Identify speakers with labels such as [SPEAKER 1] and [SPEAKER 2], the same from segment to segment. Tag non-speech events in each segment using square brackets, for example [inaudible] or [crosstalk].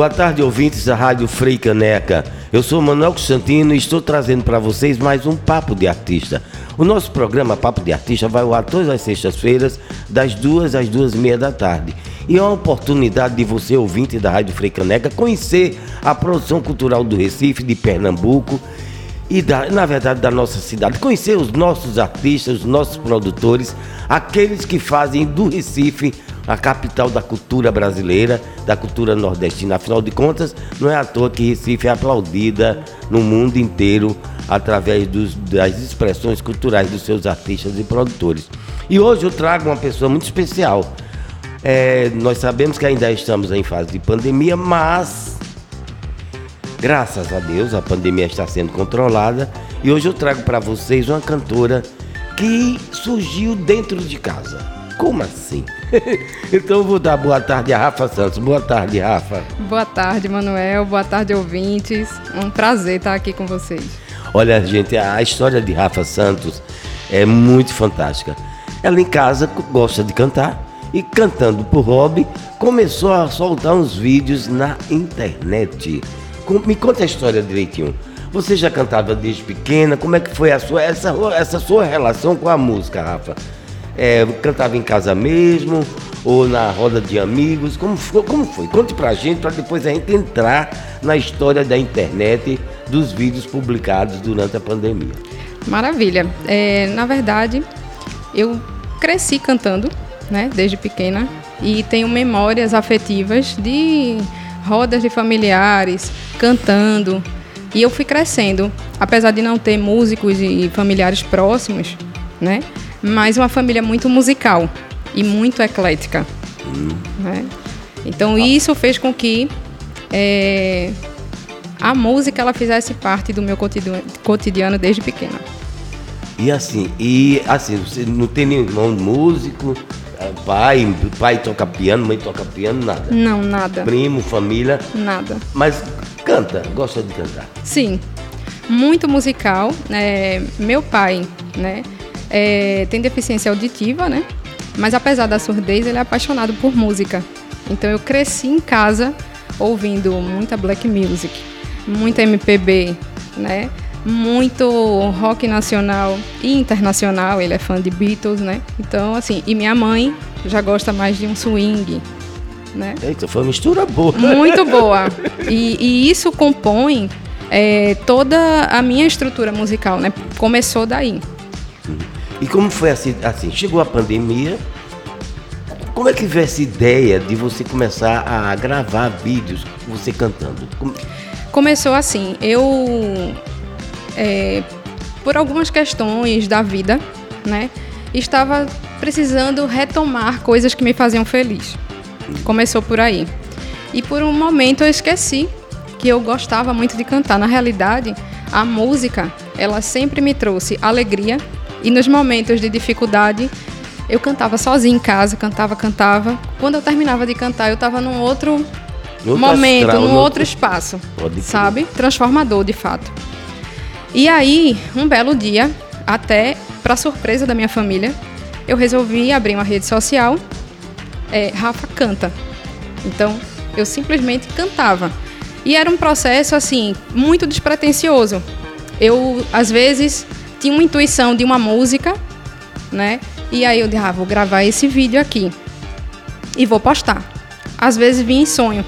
[SPEAKER 1] Boa tarde, ouvintes da Rádio Frei Caneca. Eu sou Manuel Constantino e estou trazendo para vocês mais um Papo de Artista. O nosso programa Papo de Artista vai ao ar todas as sextas-feiras, das duas às duas e meia da tarde. E é uma oportunidade de você, ouvinte da Rádio Frei Caneca, conhecer a produção cultural do Recife, de Pernambuco e, da, na verdade, da nossa cidade. Conhecer os nossos artistas, os nossos produtores, aqueles que fazem do Recife a capital da cultura brasileira, da cultura nordestina. Afinal de contas, não é à toa que Recife é aplaudida no mundo inteiro através dos, das expressões culturais dos seus artistas e produtores. E hoje eu trago uma pessoa muito especial. É, nós sabemos que ainda estamos em fase de pandemia, mas graças a Deus a pandemia está sendo controlada e hoje eu trago para vocês uma cantora que surgiu dentro de casa como assim? [laughs] então eu vou dar boa tarde a Rafa Santos. Boa tarde, Rafa.
[SPEAKER 2] Boa tarde, Manuel. Boa tarde, ouvintes. Um prazer estar aqui com vocês.
[SPEAKER 1] Olha, gente, a história de Rafa Santos é muito fantástica. Ela em casa gosta de cantar e cantando por hobby começou a soltar uns vídeos na internet. Me conta a história direitinho. Você já cantava desde pequena? Como é que foi a sua, essa, essa sua relação com a música, Rafa? É, cantava em casa mesmo ou na roda de amigos? Como foi? Como foi? Conte pra gente para depois a gente entrar na história da internet dos vídeos publicados durante a pandemia.
[SPEAKER 2] Maravilha. É, na verdade, eu cresci cantando, né, desde pequena e tenho memórias afetivas de rodas de familiares cantando e eu fui crescendo, apesar de não ter músicos e familiares próximos, né? Mas uma família muito musical e muito eclética. Hum. Né? Então isso fez com que é, a música ela fizesse parte do meu cotidiano desde pequena.
[SPEAKER 1] E assim, e assim, você não tem nenhum irmão músico, é, pai, pai toca piano, mãe toca piano, nada.
[SPEAKER 2] Não, nada.
[SPEAKER 1] Primo, família.
[SPEAKER 2] Nada.
[SPEAKER 1] Mas canta, gosta de cantar.
[SPEAKER 2] Sim, muito musical. É, meu pai, né? É, tem deficiência auditiva, né? Mas apesar da surdez, ele é apaixonado por música. Então eu cresci em casa ouvindo muita black music, muita MPB, né? Muito rock nacional e internacional, ele é fã de Beatles, né? Então, assim, e minha mãe já gosta mais de um swing, né?
[SPEAKER 1] Eita, foi uma mistura boa.
[SPEAKER 2] Muito [laughs] boa. E, e isso compõe é, toda a minha estrutura musical, né? Começou daí.
[SPEAKER 1] E como foi assim, assim, chegou a pandemia, como é que veio essa ideia de você começar a gravar vídeos você cantando? Como...
[SPEAKER 2] Começou assim, eu é, por algumas questões da vida, né, estava precisando retomar coisas que me faziam feliz. Começou por aí. E por um momento eu esqueci que eu gostava muito de cantar. Na realidade, a música, ela sempre me trouxe alegria e nos momentos de dificuldade, eu cantava sozinha em casa, cantava, cantava. Quando eu terminava de cantar, eu estava num outro, outro momento, astral, num outro espaço, sabe? Transformador, de fato. E aí, um belo dia, até para surpresa da minha família, eu resolvi abrir uma rede social. É, Rafa canta. Então, eu simplesmente cantava. E era um processo assim muito despretensioso. Eu às vezes tinha uma intuição de uma música, né? E aí eu disse, ah, vou gravar esse vídeo aqui e vou postar. Às vezes vinha em sonho.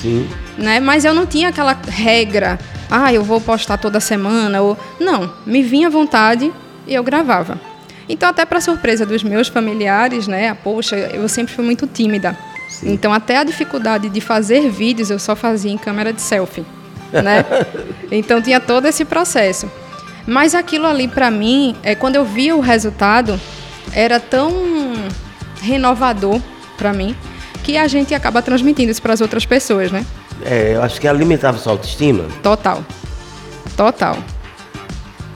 [SPEAKER 1] Sim.
[SPEAKER 2] Né? Mas eu não tinha aquela regra, ah, eu vou postar toda semana ou não, me vinha à vontade e eu gravava. Então até para surpresa dos meus familiares, né? Poxa, eu sempre fui muito tímida. Sim. Então até a dificuldade de fazer vídeos eu só fazia em câmera de selfie, né? [laughs] então tinha todo esse processo. Mas aquilo ali para mim, é quando eu via o resultado, era tão renovador para mim que a gente acaba transmitindo isso para as outras pessoas, né?
[SPEAKER 1] É, eu acho que alimentava sua autoestima.
[SPEAKER 2] Total. Total.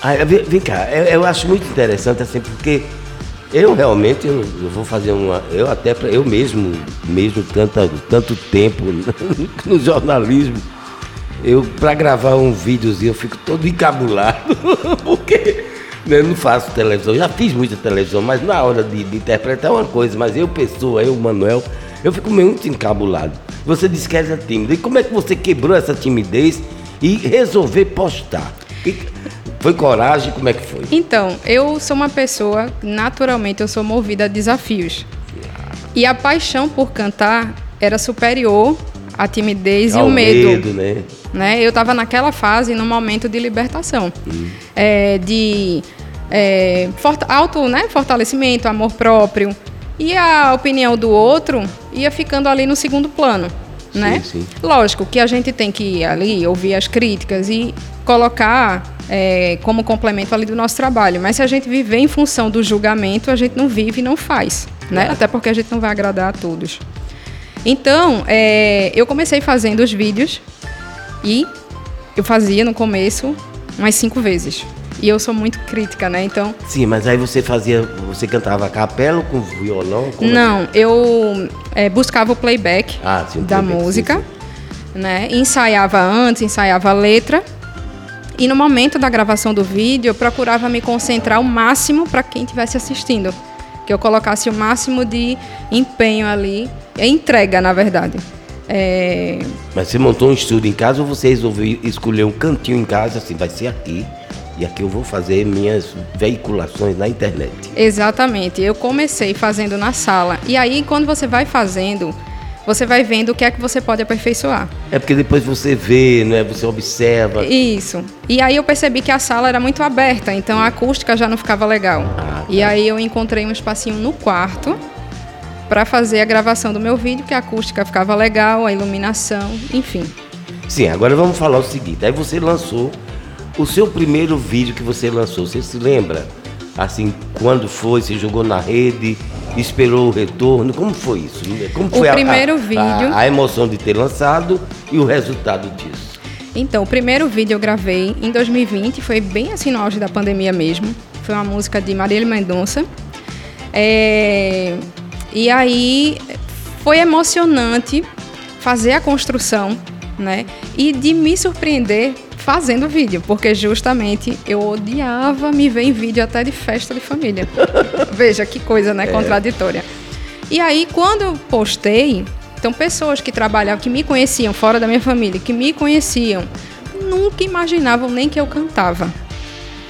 [SPEAKER 1] Ah, vem, cá, eu, eu, acho muito interessante assim, porque eu realmente eu, eu vou fazer uma. Eu até eu mesmo, mesmo tanto, tanto tempo [laughs] no jornalismo, eu, para gravar um videozinho, eu fico todo encabulado, [laughs] porque né, eu não faço televisão. Já fiz muita televisão, mas na hora de, de interpretar é uma coisa, mas eu, pessoa, eu, Manuel, Eu fico muito encabulado. Você disse que era tímida. E como é que você quebrou essa timidez e resolver postar? E foi coragem? Como é que foi?
[SPEAKER 2] Então, eu sou uma pessoa, naturalmente, eu sou movida a desafios. E a paixão por cantar era superior à timidez e o medo.
[SPEAKER 1] medo, né?
[SPEAKER 2] né? Eu estava naquela fase, num momento de libertação, é, de é, forta- auto, né? fortalecimento, amor próprio. E a opinião do outro ia ficando ali no segundo plano, né?
[SPEAKER 1] Sim, sim.
[SPEAKER 2] Lógico que a gente tem que ir ali ouvir as críticas e colocar é, como complemento ali do nosso trabalho. Mas se a gente viver em função do julgamento, a gente não vive e não faz, né? Até porque a gente não vai agradar a todos. Então, é, eu comecei fazendo os vídeos e eu fazia no começo umas cinco vezes. E eu sou muito crítica, né? Então,
[SPEAKER 1] Sim, mas aí você fazia, você cantava capela com violão? Como é?
[SPEAKER 2] não, eu é, buscava o playback
[SPEAKER 1] Ah, sim,
[SPEAKER 2] da
[SPEAKER 1] playback, sim,
[SPEAKER 2] música,
[SPEAKER 1] sim.
[SPEAKER 2] né? Ensaiava antes, ensaiava a letra. E no momento da gravação do vídeo, eu procurava me concentrar o máximo para quem estivesse assistindo. Que eu colocasse o máximo de empenho ali, é entrega, na verdade. É,
[SPEAKER 1] Mas você montou um estúdio em casa ou você resolveu escolher um cantinho em casa, assim, vai ser aqui, e aqui eu vou fazer minhas veiculações na internet.
[SPEAKER 2] Exatamente. Eu comecei fazendo na sala. E aí, quando você vai fazendo, você vai vendo o que é que você pode aperfeiçoar.
[SPEAKER 1] É porque depois você vê, né? Você observa.
[SPEAKER 2] Isso. E aí eu percebi que a sala era muito aberta, então a acústica já não ficava legal.
[SPEAKER 1] Ah, tá.
[SPEAKER 2] E aí eu encontrei um espacinho no quarto para fazer a gravação do meu vídeo, que a acústica ficava legal, a iluminação, enfim.
[SPEAKER 1] Sim, agora vamos falar o seguinte. Aí você lançou o seu primeiro vídeo que você lançou. Você se lembra? Assim, quando foi? Você jogou na rede? Esperou o retorno? Como foi isso? Como foi a-
[SPEAKER 2] primeiro
[SPEAKER 1] a,
[SPEAKER 2] vídeo-
[SPEAKER 1] A, a emoção de ter lançado e o resultado disso.
[SPEAKER 2] Então, o primeiro vídeo eu gravei em 2020, foi bem assim no auge da pandemia mesmo. Foi uma música de Marília Mendonça. É, E aí foi emocionante fazer a construção, né? E de me surpreender fazendo vídeo, porque justamente eu odiava me ver em vídeo até de festa de família. [laughs] Veja que coisa, né? Contraditória. E aí, quando eu postei, então pessoas que trabalhavam, que me conheciam fora da minha família, que me conheciam, nunca imaginavam nem que eu cantava.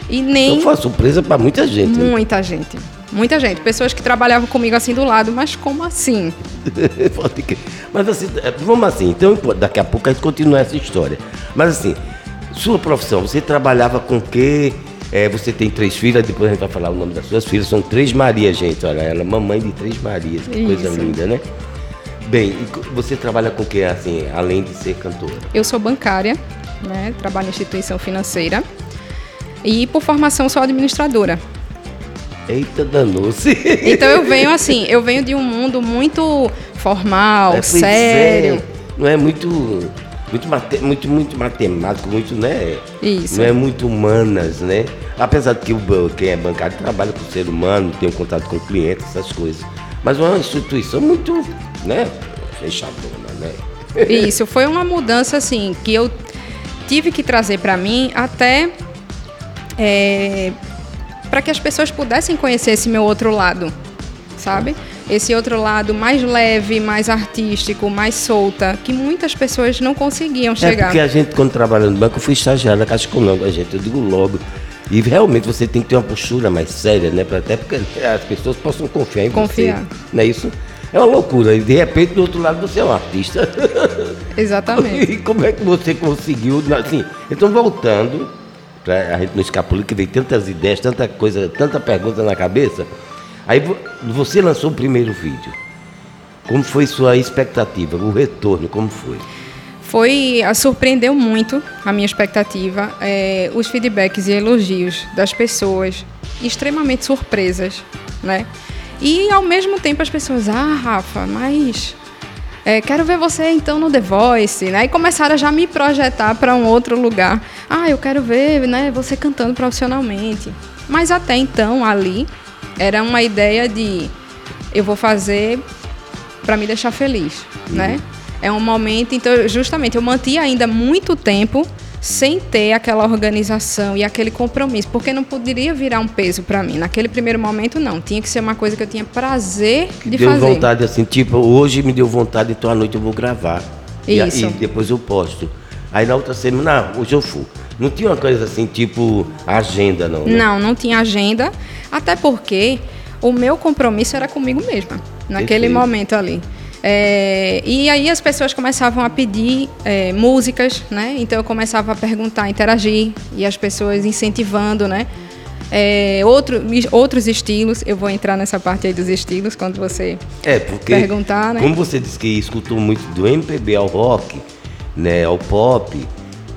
[SPEAKER 2] E nem
[SPEAKER 1] Então foi uma surpresa para muita gente. né?
[SPEAKER 2] muita gente. Muita gente. Pessoas que trabalhavam comigo assim do lado, mas como assim? [laughs]
[SPEAKER 1] Mas assim, é, vamos assim, então daqui a pouco a gente continua essa história. Mas assim, sua profissão, você trabalhava com o quê? É, você tem três filhas, depois a gente vai falar o nome das suas filhas, são três Marias, gente. Olha, ela é mamãe de três Marias, que coisa
[SPEAKER 2] Isso.
[SPEAKER 1] linda, né? Bem, você trabalha com o quê, assim, além de ser cantora?
[SPEAKER 2] Eu sou bancária, né? Trabalho em instituição financeira. E por formação sou administradora.
[SPEAKER 1] Eita, danou-se.
[SPEAKER 2] Então eu venho assim, eu venho de um mundo muito formal,
[SPEAKER 1] É, pois
[SPEAKER 2] sério.
[SPEAKER 1] é, não é muito, muito, mate- muito, muito matemático, muito, né?
[SPEAKER 2] Isso.
[SPEAKER 1] Não é muito humanas, né? Apesar de que o, quem é bancário trabalha com o ser humano, tem um contato com o cliente, essas coisas. Mas é uma instituição muito, né? Fechadona, né? [laughs]
[SPEAKER 2] Isso, foi uma mudança assim que eu tive que trazer para mim até para que as pessoas pudessem conhecer esse meu outro lado, sabe? Esse outro lado mais leve, mais artístico, mais solta, que muitas pessoas não conseguiam
[SPEAKER 1] É
[SPEAKER 2] chegar.
[SPEAKER 1] porque a gente, quando trabalha no banco, eu fui estagiário da Caixa Econômica, gente, eu digo logo. E realmente você tem que ter uma postura mais séria, né? Pra até porque as pessoas possam confiar em
[SPEAKER 2] Confiar.
[SPEAKER 1] você. Não é isso? É uma loucura. E de repente, do outro lado, você é um artista. [laughs]
[SPEAKER 2] Exatamente.
[SPEAKER 1] E como é que você conseguiu? Assim, então voltando, pra a gente não escapulir, que veio tantas ideias, tanta coisa, tanta pergunta na cabeça. Aí vo- você lançou o primeiro vídeo. Como foi sua expectativa, o retorno, como foi?
[SPEAKER 2] Foi, a- surpreendeu muito a minha expectativa, é, os feedbacks e elogios das pessoas, extremamente surpresas, né? E ao mesmo tempo as pessoas, ah, Rafa, mas é, quero ver você então no The Voice, né? E começaram a já me projetar para um outro lugar. Ah, eu quero ver, né, você cantando profissionalmente. Mas até então ali era uma ideia de eu vou fazer para me deixar feliz, né? É um momento, então, justamente, eu mantive ainda muito tempo sem ter aquela organização e aquele compromisso, porque não poderia virar um peso para mim. Naquele primeiro momento, não. Tinha que ser uma coisa que eu tinha prazer de
[SPEAKER 1] deu
[SPEAKER 2] fazer.
[SPEAKER 1] Deu vontade assim, tipo, hoje me deu vontade, então à noite eu vou gravar.
[SPEAKER 2] Isso.
[SPEAKER 1] E, e depois eu posto. Aí na outra semana, não, hoje eu fui. Não tinha uma coisa assim, tipo, agenda, não? Né?
[SPEAKER 2] Não, não tinha agenda, até porque o meu compromisso era comigo mesma, naquele Perfeito. momento ali. É, e aí as pessoas começavam a pedir é, músicas, né? Então eu começava a perguntar, interagir e as pessoas incentivando, né? É, outro, outros estilos, eu vou entrar nessa parte aí dos estilos quando você
[SPEAKER 1] é, porque,
[SPEAKER 2] perguntar, né?
[SPEAKER 1] Como você disse que escutou muito do MPB ao rock, né, ao pop,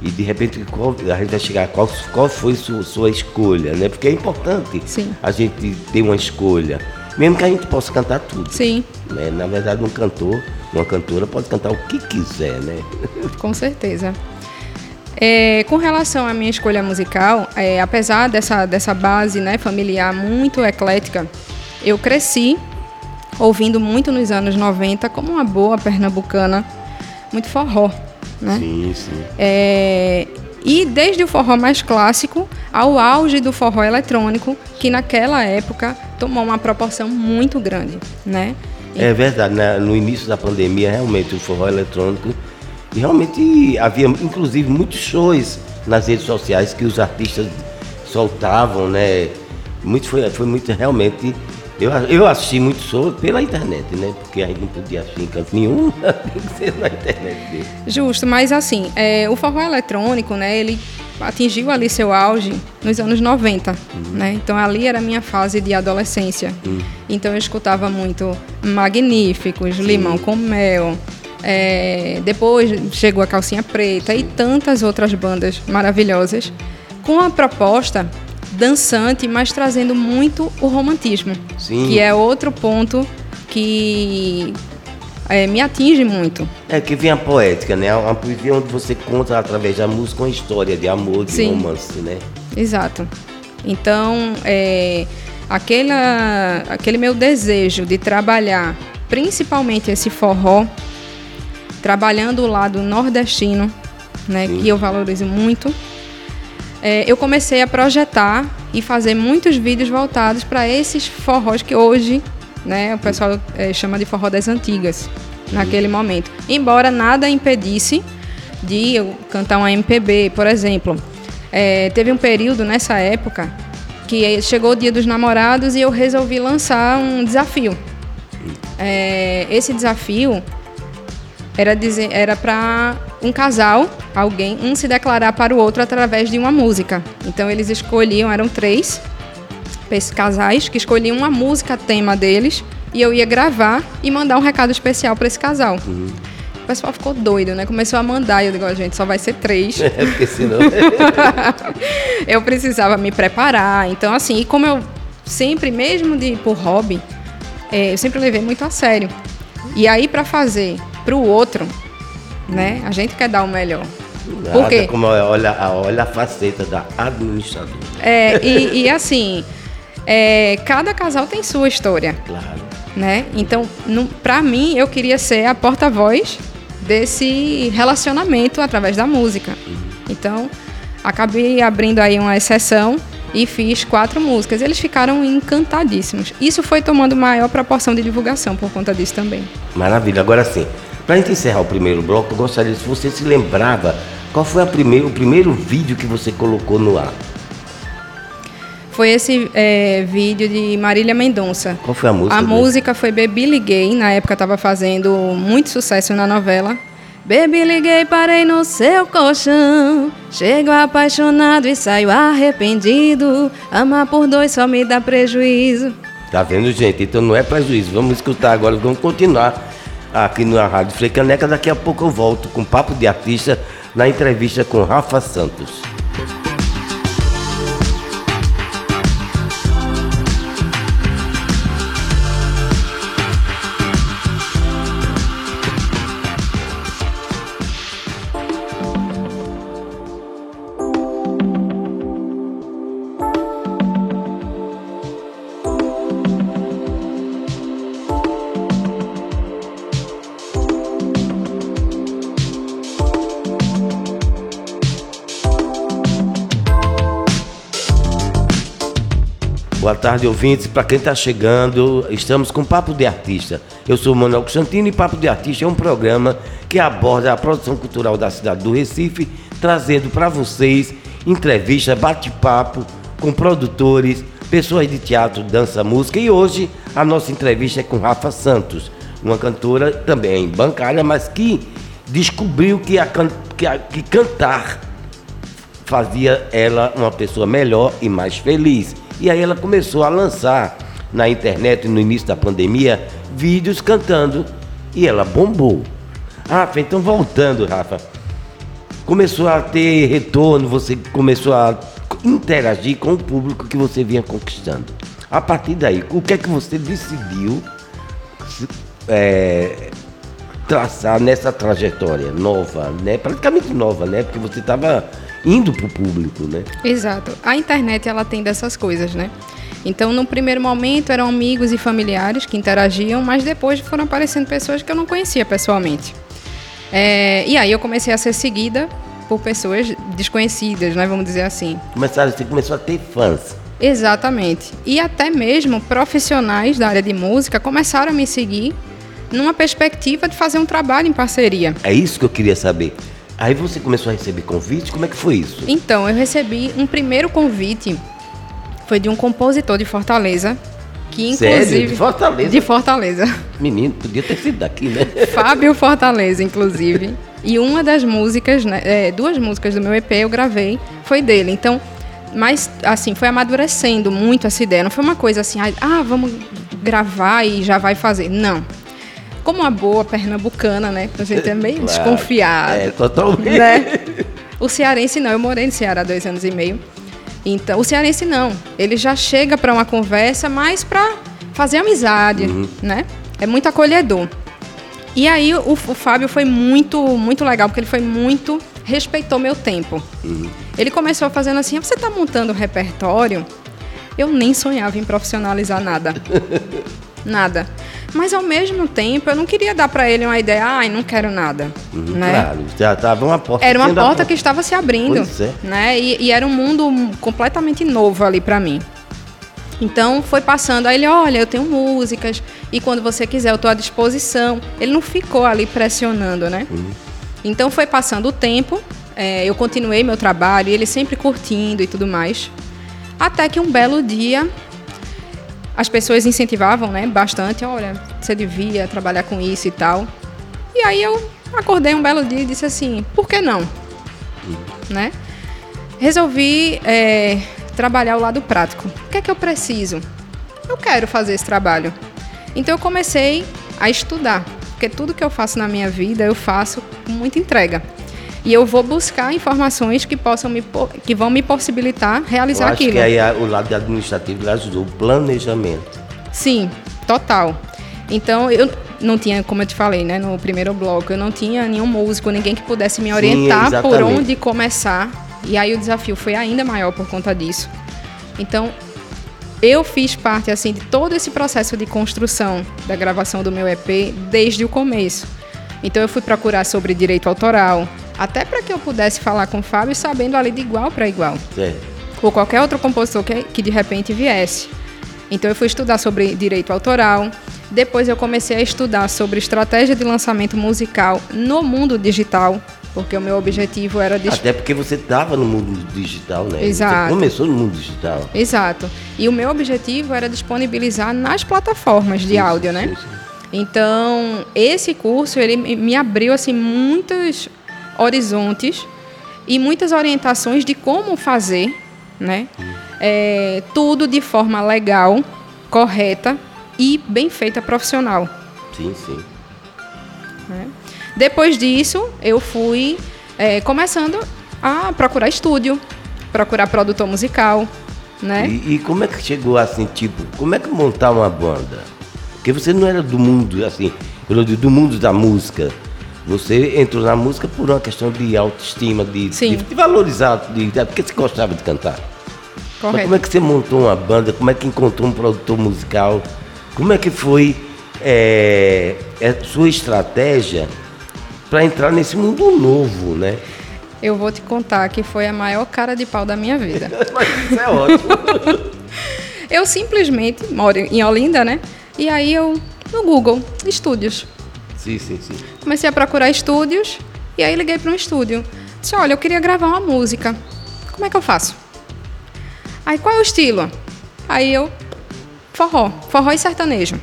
[SPEAKER 1] e de repente qual, a gente vai chegar qual, qual foi sua, sua escolha, né? Porque é importante
[SPEAKER 2] Sim.
[SPEAKER 1] a gente ter uma escolha. Mesmo que a gente possa cantar tudo.
[SPEAKER 2] Sim.
[SPEAKER 1] Né? Na verdade, um cantor, uma cantora pode cantar o que quiser, né? [laughs]
[SPEAKER 2] Com certeza. É, com relação à minha escolha musical, é, apesar dessa, dessa base né, familiar muito eclética, eu cresci ouvindo muito nos anos 90, como uma boa pernambucana, muito forró. Né?
[SPEAKER 1] Sim, sim.
[SPEAKER 2] É, e desde o forró mais clássico ao auge do forró eletrônico, que naquela época tomou uma proporção muito grande, né?
[SPEAKER 1] É verdade, né? no início da pandemia, realmente, o forró eletrônico, e realmente havia, inclusive, muitos shows nas redes sociais que os artistas soltavam, né? Muito, foi, foi muito, realmente, eu, eu assisti muito show pela internet, né? Porque a gente não podia assistir em canto nenhum, [laughs] tem que ser na internet dele.
[SPEAKER 2] Justo, mas assim, é, o forró eletrônico, né? Ele atingiu ali seu auge nos anos 90, uhum. né? Então ali era a minha fase de adolescência. Uhum. Então eu escutava muito Magníficos, Sim. Limão com Mel. É, depois chegou a Calcinha Preta Sim. e tantas outras bandas maravilhosas com a proposta dançante, mas trazendo muito o romantismo,
[SPEAKER 1] Sim.
[SPEAKER 2] que é outro ponto que é, me atinge muito.
[SPEAKER 1] É que vem a poética, né? Uma poesia onde você conta através da música uma história de amor, de Sim. romance, né?
[SPEAKER 2] Exato. Então, é, aquela, aquele meu desejo de trabalhar principalmente esse forró, trabalhando o lado nordestino, né, que eu valorizo muito, é, eu comecei a projetar e fazer muitos vídeos voltados para esses forrós que hoje né, o pessoal é, chama de forró das antigas, naquele momento. Embora nada impedisse de eu cantar uma MPB, por exemplo. É, teve um período nessa época que chegou o dia dos namorados e eu resolvi lançar um desafio. É, esse desafio era dizer, era para um casal, alguém, um se declarar para o outro através de uma música. Então eles escolhiam, eram três casais que escolhiam uma música tema deles e eu ia gravar e mandar um recado especial para esse casal. Uhum. O pessoal ficou doido, né? Começou a mandar e eu digo, a gente, só vai ser três. [laughs]
[SPEAKER 1] É, porque senão... [laughs]
[SPEAKER 2] eu precisava me preparar. Então, assim, e como eu sempre, mesmo de por hobby, é, eu sempre levei muito a sério. E aí, para fazer para o outro, né? A gente quer dar o melhor.
[SPEAKER 1] Nada Porque, como olha, olha a faceta da administradora.
[SPEAKER 2] É, e, e assim, é, cada casal tem sua história.
[SPEAKER 1] Claro.
[SPEAKER 2] Né? Então, para mim, eu queria ser a porta-voz desse relacionamento através da música. Uhum. Então, acabei abrindo aí uma exceção e fiz quatro músicas. Eles ficaram encantadíssimos. Isso foi tomando maior proporção de divulgação por conta disso também.
[SPEAKER 1] Maravilha. Agora sim, para a gente encerrar o primeiro bloco, eu gostaria se você se lembrava qual foi primeiro, o primeiro vídeo que você colocou no ar.
[SPEAKER 2] Foi esse é, vídeo de Marília Mendonça.
[SPEAKER 1] Qual foi a música?
[SPEAKER 2] A dele? música foi Baby Liguei, na época estava fazendo muito sucesso na novela. Baby, liguei, parei no seu colchão. Chego apaixonado e saio arrependido. Amar por dois só me dá prejuízo.
[SPEAKER 1] Tá vendo, gente? Então não é prejuízo. Vamos escutar agora, vamos continuar aqui na Rádio Frecaneca. Daqui a pouco eu volto com Papo de Artista na entrevista com Rafa Santos. Boa tarde, ouvintes. Para quem está chegando, estamos com Papo de Artista. Eu sou Manuel Constantino e Papo de Artista é um programa que aborda a produção cultural da cidade do Recife, trazendo para vocês entrevista, bate-papo com produtores, pessoas de teatro, dança, música. E hoje a nossa entrevista é com Rafa Santos, uma cantora também bancária, mas que descobriu que, a, que, a, que cantar fazia ela uma pessoa melhor e mais feliz. E aí ela começou a lançar na internet no início da pandemia vídeos cantando e ela bombou. Rafa, então voltando, Rafa, começou a ter retorno, você começou a interagir com o público que você vinha conquistando. A partir daí, o que é que você decidiu é, traçar nessa trajetória nova, né? Praticamente nova, né? Porque você estava indo para o público, né?
[SPEAKER 2] Exato. A internet ela tem dessas coisas, né? Então, no primeiro momento eram amigos e familiares que interagiam, mas depois foram aparecendo pessoas que eu não conhecia pessoalmente. É, e aí eu comecei a ser seguida por pessoas desconhecidas, né? Vamos dizer assim.
[SPEAKER 1] Começaram, você começou a ter fãs.
[SPEAKER 2] Exatamente. E até mesmo profissionais da área de música começaram a me seguir numa perspectiva de fazer um trabalho em parceria.
[SPEAKER 1] É isso que eu queria saber. Aí você começou a receber convite? Como é que foi isso?
[SPEAKER 2] Então, eu recebi um primeiro convite, foi de um compositor de Fortaleza, que inclusive...
[SPEAKER 1] Sério? De Fortaleza?
[SPEAKER 2] De Fortaleza.
[SPEAKER 1] Menino, podia ter sido daqui, né? [laughs]
[SPEAKER 2] Fábio Fortaleza, inclusive. e uma das músicas, né, é, duas músicas do meu EP eu gravei, foi dele. Então, mas assim, foi amadurecendo muito essa ideia. Não foi uma coisa assim, ah, vamos gravar e já vai fazer. Não como uma boa pernambucana, né? A gente é meio [laughs] claro. desconfiado. É,
[SPEAKER 1] totalmente.
[SPEAKER 2] Né? O cearense não, eu morei no Ceará há dois anos e meio. Então, o cearense não. Ele já chega para uma conversa mais para fazer amizade, uhum. né? É muito acolhedor. E aí o, o, Fábio foi muito, muito legal, porque ele foi muito. respeitou meu tempo. Uhum. Ele começou fazendo assim: você está montando um repertório? Eu nem sonhava em profissionalizar nada. [laughs] nada. Mas ao mesmo tempo, eu não queria dar para ele uma ideia, ai, não quero nada. Uhum, né?
[SPEAKER 1] Claro, já estava uma porta.
[SPEAKER 2] Era uma porta que estava se abrindo. Pois é. Né? E, e era um mundo completamente novo ali para mim. Então foi passando, aí ele, olha, eu tenho músicas, e quando você quiser, eu estou à disposição. Ele não ficou ali pressionando, né? Uhum. Então foi passando o tempo, é, eu continuei meu trabalho, ele sempre curtindo e tudo mais. Até que um belo dia as pessoas incentivavam, né, bastante, olha, você devia trabalhar com isso e tal. E aí eu acordei um belo dia e disse assim, por que não? Né? Resolvi é, trabalhar o lado prático. O que é que eu preciso? Eu quero fazer esse trabalho. Então eu comecei a estudar, porque tudo que eu faço na minha vida eu faço com muita entrega e eu vou buscar informações que possam me que vão me possibilitar realizar eu acho aquilo.
[SPEAKER 1] Que aí o lado administrativo ajudou, o planejamento.
[SPEAKER 2] Sim, total. Então eu não tinha, como eu te falei, né, no primeiro bloco, eu não tinha nenhum músico, ninguém que pudesse me orientar Sim, por onde começar. E aí o desafio foi ainda maior por conta disso. Então, eu fiz parte assim de todo esse processo de construção da gravação do meu EP desde o começo. Então eu fui procurar sobre direito autoral, até para que eu pudesse falar com o Fábio sabendo ali de igual para igual. Ou qualquer outro compositor que, que de repente viesse. Então eu fui estudar sobre direito autoral. Depois eu comecei a estudar sobre estratégia de lançamento musical no mundo digital, porque o meu objetivo era...
[SPEAKER 1] Até porque você estava no mundo digital, né?
[SPEAKER 2] Exato.
[SPEAKER 1] Você começou no mundo digital.
[SPEAKER 2] Exato. E o meu objetivo era disponibilizar nas plataformas de áudio, né? Sim, sim. Então, esse curso, ele me abriu, assim, muitas horizontes e muitas orientações de como fazer, né? É, tudo de forma legal, correta e bem feita profissional.
[SPEAKER 1] Sim, sim.
[SPEAKER 2] É. Depois disso, eu fui é, começando a procurar estúdio, procurar produtor musical, né?
[SPEAKER 1] E, e, como é que chegou assim, tipo, como é que montar uma banda? Porque você não era do mundo, assim, do mundo da música. Você entrou na música por uma questão de autoestima, de, de, de valorizar, de, porque você gostava de cantar. Correto. Mas como é que você montou uma banda? Como é que encontrou um produtor musical? Como é que foi é, a sua estratégia para entrar nesse mundo novo, né?
[SPEAKER 2] Eu vou te contar que foi a maior cara de pau da minha vida. [laughs]
[SPEAKER 1] Mas isso é ótimo. [laughs]
[SPEAKER 2] Eu simplesmente moro em Olinda, né? E aí eu, no Google, estúdios.
[SPEAKER 1] Sim, sim, sim.
[SPEAKER 2] Comecei a procurar estúdios e aí liguei para um estúdio. Disse, olha, eu queria gravar uma música. Como é que eu faço? Aí, qual é o estilo? Aí eu, forró, forró e sertanejo.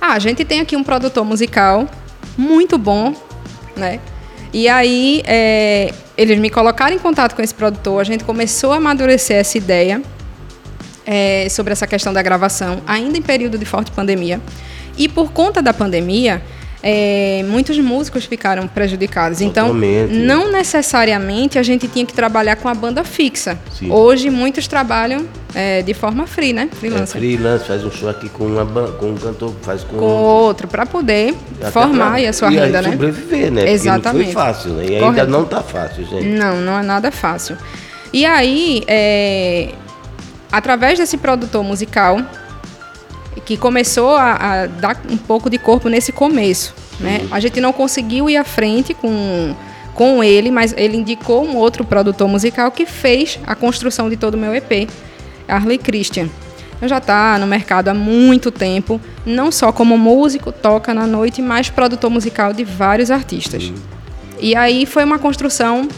[SPEAKER 2] Ah, a gente tem aqui um produtor musical muito bom, né? E aí, é, eles me colocaram em contato com esse produtor, a gente começou a amadurecer essa ideia é, sobre essa questão da gravação, ainda em período de forte pandemia. E por conta da pandemia, é, muitos músicos ficaram prejudicados. Então,
[SPEAKER 1] Totalmente.
[SPEAKER 2] não necessariamente a gente tinha que trabalhar com a banda fixa.
[SPEAKER 1] Sim.
[SPEAKER 2] Hoje, muitos trabalham é, de forma free, né?
[SPEAKER 1] É,
[SPEAKER 2] Freelancer.
[SPEAKER 1] freelance, faz um show aqui com, uma, com um cantor, faz com,
[SPEAKER 2] Com outro, para poder
[SPEAKER 1] até
[SPEAKER 2] formar
[SPEAKER 1] pra-
[SPEAKER 2] aí a sua
[SPEAKER 1] e aí
[SPEAKER 2] renda, né?
[SPEAKER 1] sobreviver, né?
[SPEAKER 2] Exatamente.
[SPEAKER 1] Porque não foi fácil, né? E ainda
[SPEAKER 2] Correto.
[SPEAKER 1] não tá fácil, gente.
[SPEAKER 2] Não, não é nada fácil. E aí, é, através desse produtor musical, que começou a, a dar um pouco de corpo nesse começo, né? A gente não conseguiu ir à frente com, com ele, mas ele indicou um outro produtor musical que fez a construção de todo o meu EP, Arley Christian. Então já está no mercado há muito tempo, não só como músico, toca na noite, mas produtor musical de vários artistas. E aí foi uma construção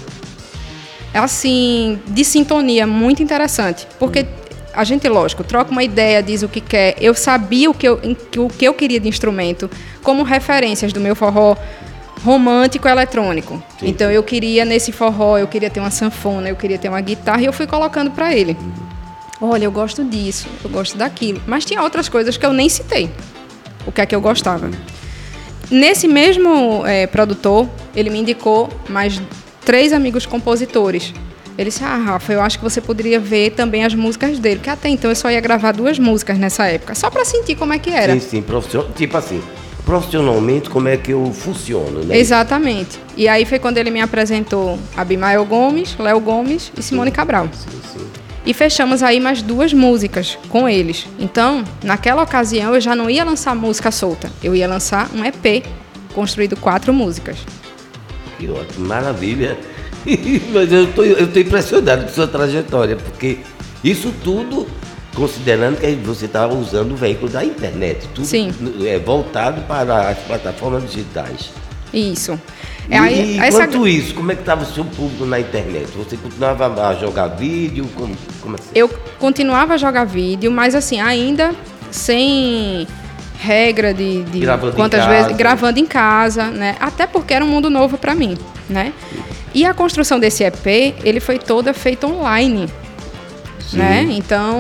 [SPEAKER 2] assim, de sintonia muito interessante. Porque a gente, lógico, troca uma ideia, diz o que quer. Eu sabia o que eu, o que eu queria de instrumento, como referências do meu forró romântico eletrônico.
[SPEAKER 1] Sim.
[SPEAKER 2] Então eu queria nesse forró, eu queria ter uma sanfona, eu queria ter uma guitarra e eu fui colocando para ele. Olha, eu gosto disso, eu gosto daquilo. Mas tinha outras coisas que eu nem citei. O que é que eu gostava. Nesse mesmo eh, produtor, ele me indicou mais três amigos compositores. Ele disse: Ah, Rafa, eu acho que você poderia ver também as músicas dele. Que até então eu só ia gravar duas músicas nessa época, só para sentir como é que era.
[SPEAKER 1] Sim, sim, profissional, tipo assim, profissionalmente como é que eu funciono, né?
[SPEAKER 2] Exatamente. E aí foi quando ele me apresentou Abimael Gomes, Léo Gomes e Simone Cabral.
[SPEAKER 1] Sim, sim.
[SPEAKER 2] E fechamos aí mais duas músicas com eles. Então, naquela ocasião, eu já não ia lançar música solta. Eu ia lançar um EP construído quatro músicas.
[SPEAKER 1] Que ótimo, maravilha. [laughs] Mas eu tô, eu tô impressionado com sua trajetória, porque isso tudo considerando que você estava usando o veículo da internet, tudo
[SPEAKER 2] Sim.
[SPEAKER 1] é voltado para as plataformas digitais.
[SPEAKER 2] Isso. É,
[SPEAKER 1] e
[SPEAKER 2] essa-
[SPEAKER 1] enquanto isso, como é que estava o seu público na internet? Você continuava a jogar vídeo? Como, como assim?
[SPEAKER 2] Eu continuava a jogar vídeo, mas assim, ainda sem regra de, de
[SPEAKER 1] Gravando em
[SPEAKER 2] quantas
[SPEAKER 1] casa.
[SPEAKER 2] vezes gravando em casa, né? Até porque era um mundo novo para mim, né? E a construção desse EP, ele foi toda feita online,
[SPEAKER 1] Sim.
[SPEAKER 2] né? Então,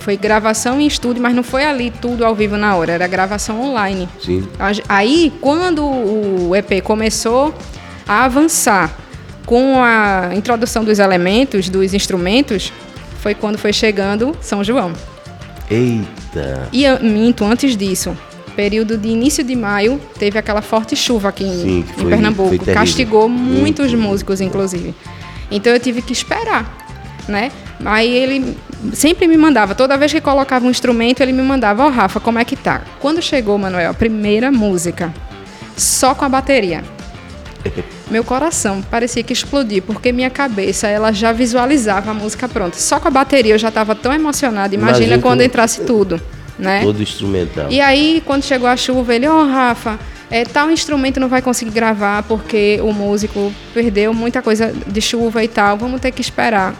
[SPEAKER 2] foi gravação em estúdio, mas não foi ali tudo ao vivo na hora, era gravação online.
[SPEAKER 1] Sim.
[SPEAKER 2] Aí, quando o EP começou a avançar com a introdução dos elementos, dos instrumentos, foi quando foi chegando São João.
[SPEAKER 1] Eita.
[SPEAKER 2] E eu minto antes disso. Período de início de maio, teve aquela forte chuva aqui em,
[SPEAKER 1] Sim, que
[SPEAKER 2] em
[SPEAKER 1] foi-
[SPEAKER 2] Pernambuco. Castigou muitos
[SPEAKER 1] Muito.
[SPEAKER 2] músicos, inclusive. Então eu tive que esperar, né? Aí ele sempre me mandava, toda vez que colocava um instrumento, ele me mandava, ó Rafa, como é que tá? Quando chegou, Manuel, a primeira música, só com a bateria. [laughs] Meu coração parecia que explodir, porque minha cabeça ela já visualizava a música pronta. Só com a bateria eu já estava tão emocionada. Imagina
[SPEAKER 1] Imagina
[SPEAKER 2] quando
[SPEAKER 1] como-
[SPEAKER 2] entrasse tudo, né?
[SPEAKER 1] Todo instrumental.
[SPEAKER 2] E aí, quando chegou a chuva, ele, ó, Rafa, é, tal instrumento não vai conseguir gravar porque o músico perdeu muita coisa de chuva e tal, vamos ter que esperar.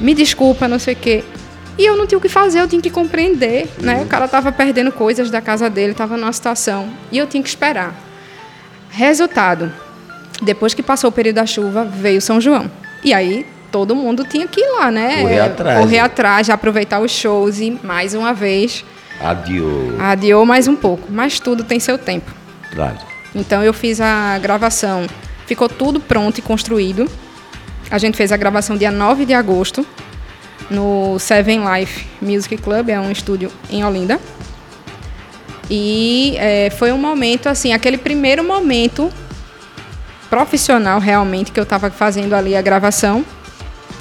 [SPEAKER 2] Me desculpa, não sei o quê. E eu não tinha o que fazer, eu tinha que compreender, né? O cara tava perdendo coisas da casa dele, tava numa situação, e eu tinha que esperar. Resultado, depois que passou o período da chuva, veio São João. E aí, todo mundo tinha que ir lá, né?
[SPEAKER 1] Correr atrás,
[SPEAKER 2] Correr
[SPEAKER 1] né?
[SPEAKER 2] atrás, aproveitar os shows e, mais uma vez,
[SPEAKER 1] Adiós.
[SPEAKER 2] Adiou mais um pouco, mas tudo tem seu tempo.
[SPEAKER 1] Claro.
[SPEAKER 2] Então eu fiz a gravação, ficou tudo pronto e construído. A gente fez a gravação dia 9 de agosto no Seven Life Music Club, é um estúdio em Olinda. E é, foi um momento assim, aquele primeiro momento profissional realmente que eu estava fazendo ali a gravação.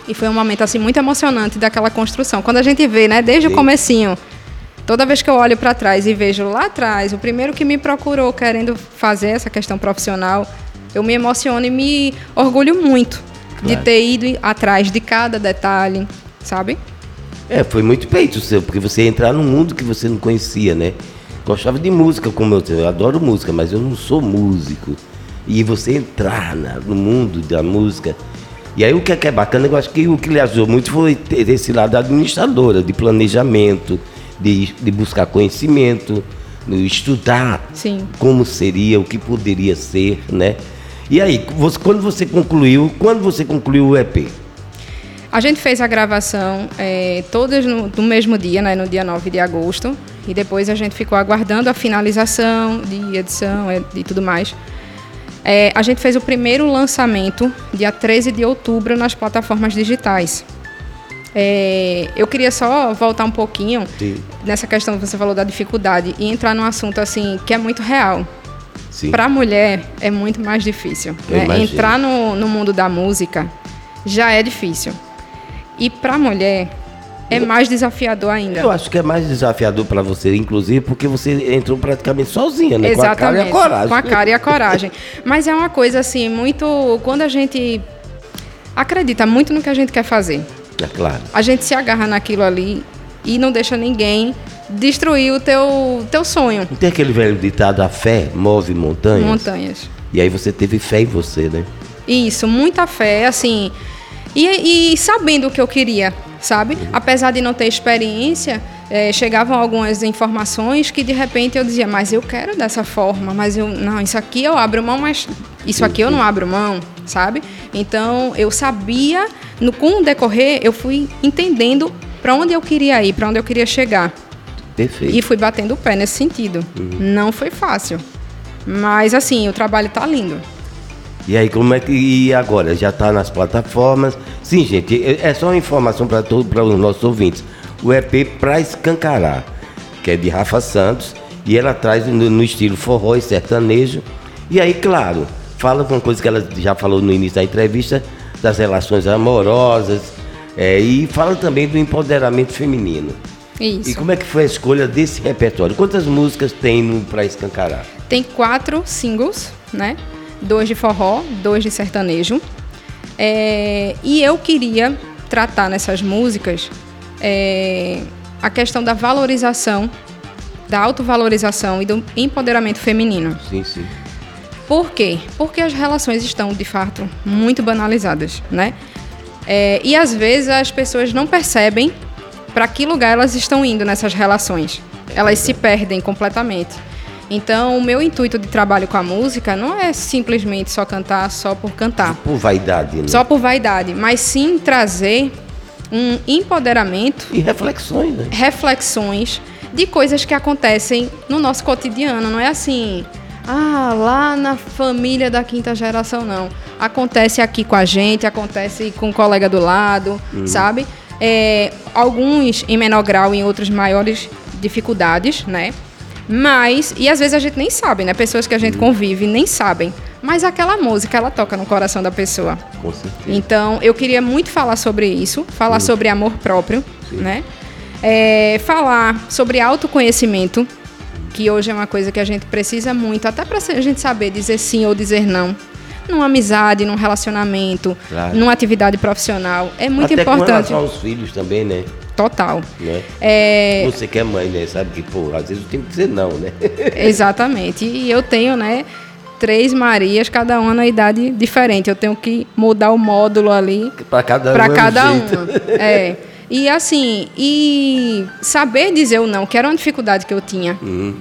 [SPEAKER 2] E foi um momento assim muito emocionante daquela construção. Quando a gente vê, né, desde
[SPEAKER 1] Sim.
[SPEAKER 2] o comecinho, toda vez que eu olho para trás e vejo lá atrás, o primeiro que me procurou querendo fazer essa questão profissional, eu me emociono e me orgulho muito de
[SPEAKER 1] Claro.
[SPEAKER 2] ter ido atrás de cada detalhe, sabe?
[SPEAKER 1] É, foi muito peito seu, porque você ia entrar num mundo que você não conhecia, né? Gostava de música, como eu, eu adoro música, mas eu não sou músico. E você entrar na, no mundo da música. E aí o que é, que é bacana, eu acho que o que lhe ajudou muito foi ter esse lado administradora, de planejamento, de, de buscar conhecimento, de estudar
[SPEAKER 2] Sim.
[SPEAKER 1] como seria, o que poderia ser, né? E aí, você, quando você concluiu, quando você concluiu o EP?
[SPEAKER 2] A gente fez a gravação é, todas no, no, mesmo dia, né, no dia 9 de agosto, e depois a gente ficou aguardando a finalização de edição e tudo mais. É, a gente fez o primeiro lançamento dia 13 de outubro nas plataformas digitais. É, eu queria só voltar um pouquinho Sim. nessa questão que você falou da dificuldade e entrar num assunto assim que é muito real. Para a mulher é muito mais difícil. Né? Entrar no, no mundo da música já é difícil. E para a mulher é mais desafiador ainda.
[SPEAKER 1] Eu acho que é mais desafiador para você, inclusive, porque você entrou praticamente sozinha, né?
[SPEAKER 2] Exatamente.
[SPEAKER 1] Com a cara e a coragem.
[SPEAKER 2] Com a cara e a coragem. Mas é uma coisa assim, muito. Quando a gente acredita muito no que a gente quer fazer.
[SPEAKER 1] É claro.
[SPEAKER 2] A gente se agarra naquilo ali e não deixa ninguém destruir o teu, teu sonho.
[SPEAKER 1] Não tem aquele velho ditado, a fé move montanhas?
[SPEAKER 2] Montanhas.
[SPEAKER 1] E aí você teve fé em você, né?
[SPEAKER 2] Isso, muita fé, assim. E, e sabendo o que eu queria, sabe? Apesar de não ter experiência, é, chegavam algumas informações que de repente eu dizia, mas eu quero dessa forma, mas eu não, isso aqui eu abro mão, mas isso aqui eu não abro mão, sabe? Então eu sabia, no com o decorrer eu fui entendendo para onde eu queria ir, para onde eu queria chegar.
[SPEAKER 1] Perfeito.
[SPEAKER 2] E fui batendo o pé nesse sentido. Uhum. Não foi fácil, mas assim o trabalho tá lindo.
[SPEAKER 1] E aí, como é que. E agora? Já está nas plataformas. Sim, gente, é, é só uma informação para os nossos ouvintes. O EP Pra Escancarar, que é de Rafa Santos, e ela traz no, no estilo forró e sertanejo. E aí, claro, fala uma coisa que ela já falou no início da entrevista, das relações amorosas, é, e fala também do empoderamento feminino.
[SPEAKER 2] Isso.
[SPEAKER 1] E como é que foi a escolha desse repertório? Quantas músicas tem no Pra Escancarar?
[SPEAKER 2] Tem quatro singles, né? Dois de forró, dois de sertanejo. É, e eu queria tratar nessas músicas é, a questão da valorização, da autovalorização e do empoderamento feminino.
[SPEAKER 1] Sim, sim.
[SPEAKER 2] Por quê? Porque as relações estão, de fato, muito banalizadas, né? É, e às vezes as pessoas não percebem para que lugar elas estão indo nessas relações. Elas se perdem completamente. Então, o meu intuito de trabalho com a música não é simplesmente só cantar só por cantar.
[SPEAKER 1] Por vaidade, né?
[SPEAKER 2] Só por vaidade, mas sim trazer um empoderamento
[SPEAKER 1] e reflexões, né?
[SPEAKER 2] Reflexões de coisas que acontecem no nosso cotidiano, não é assim, ah, lá na família da quinta geração não. Acontece aqui com a gente, acontece com o colega do lado, uhum. sabe? É, alguns em menor grau, em outros maiores dificuldades, né? Mas, e às vezes a gente nem sabe, né? Pessoas que a gente convive nem sabem. Mas aquela música, ela toca no coração da pessoa.
[SPEAKER 1] Com certeza.
[SPEAKER 2] Então, eu queria muito falar sobre isso, falar Sim. sobre amor próprio, Sim. né? É, falar sobre autoconhecimento, que hoje é uma coisa que a gente precisa muito, até para a gente saber dizer sim ou dizer não. Numa amizade, num relacionamento, claro. numa atividade profissional. É muito
[SPEAKER 1] até
[SPEAKER 2] importante. Com
[SPEAKER 1] relação aos filhos também, né?
[SPEAKER 2] Total.
[SPEAKER 1] Né? É... Você que é mãe, né? Sabe que, pô, às vezes eu tenho que dizer não, né? [laughs]
[SPEAKER 2] Exatamente. E eu tenho, né? Três Marias, cada uma na idade diferente. Eu tenho que mudar o módulo ali
[SPEAKER 1] para cada,
[SPEAKER 2] pra um cada uma. É. E assim, e saber dizer o não, que era uma dificuldade que eu tinha. Uhum.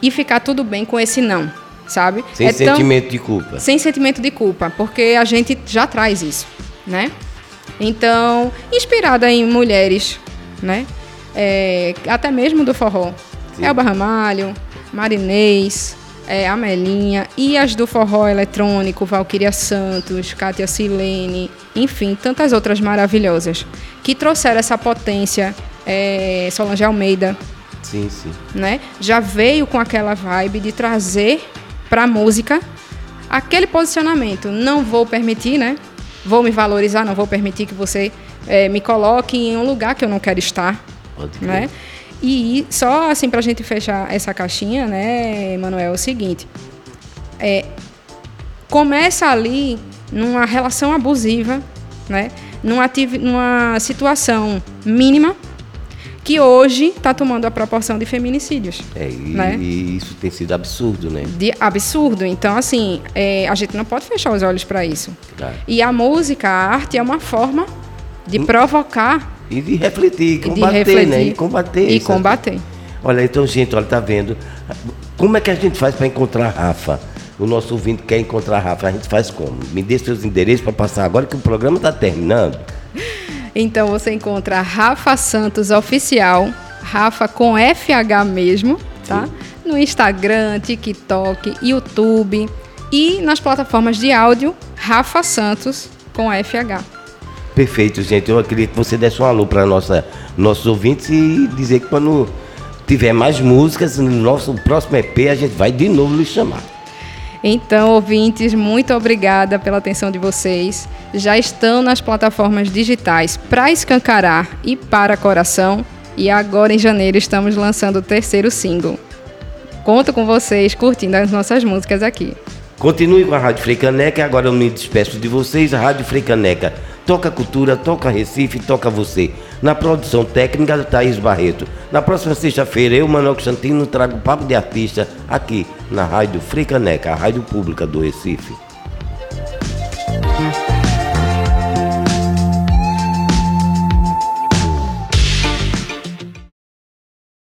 [SPEAKER 2] E ficar tudo bem com esse não, sabe?
[SPEAKER 1] Sem é sentimento tão... de culpa.
[SPEAKER 2] Sem sentimento de culpa, porque a gente já traz isso, né? Então, inspirada em mulheres né? É, até mesmo do forró. Sim. Elba Ramalho, Marinês, é, Amelinha e as do forró eletrônico, Valquíria Santos, Kátia Silene, enfim, tantas outras maravilhosas que trouxeram essa potência. É, Solange Almeida,
[SPEAKER 1] sim, sim.
[SPEAKER 2] Né? Já veio com aquela vibe de trazer para a música aquele posicionamento. Não vou permitir, né? Vou me valorizar, não vou permitir que você é, me coloque em um lugar que eu não quero estar. Pode né? E só assim para a gente fechar essa caixinha, né, Manuel, é o seguinte: é, começa ali numa relação abusiva, né? Numa, numa situação mínima, que hoje está tomando a proporção de feminicídios.
[SPEAKER 1] É, e,
[SPEAKER 2] né?
[SPEAKER 1] e isso tem sido absurdo, né?
[SPEAKER 2] De absurdo. Então, assim, é, a gente não pode fechar os olhos para isso.
[SPEAKER 1] Claro.
[SPEAKER 2] E a música, a arte é uma forma de provocar
[SPEAKER 1] E de refletir,
[SPEAKER 2] de
[SPEAKER 1] combater,
[SPEAKER 2] refletir
[SPEAKER 1] né? E combater.
[SPEAKER 2] E
[SPEAKER 1] isso.
[SPEAKER 2] combater.
[SPEAKER 1] Olha, então, gente, olha, tá vendo? Como é que a gente faz para encontrar a Rafa? O nosso ouvinte quer encontrar a Rafa, a gente faz como? Me dê seus endereços para passar agora que o programa está terminando.
[SPEAKER 2] Então você encontra Rafa Santos Oficial, Rafa com FH mesmo, tá? No Instagram, TikTok, YouTube e nas plataformas de áudio, Rafa Santos com FH.
[SPEAKER 1] Perfeito, gente. Eu queria que você desse um alô para nossa nossos ouvintes e dizer que quando tiver mais músicas no nosso próximo EP a gente vai de novo lhe chamar.
[SPEAKER 2] Então, ouvintes, muito obrigada pela atenção de vocês. Já estão nas plataformas digitais para escancarar e para coração. E agora em janeiro estamos lançando o terceiro single. Conto com vocês curtindo as nossas músicas aqui.
[SPEAKER 1] Continue com a Rádio Freicaneca. Agora eu me despeço de vocês. A Rádio Freicaneca toca cultura, toca Recife, toca você. Na produção técnica, Thaís Barreto. Na próxima sexta-feira, eu, Manuel Constantino, trago Papo de Artista aqui na Rádio Freicaneca, a rádio pública do Recife.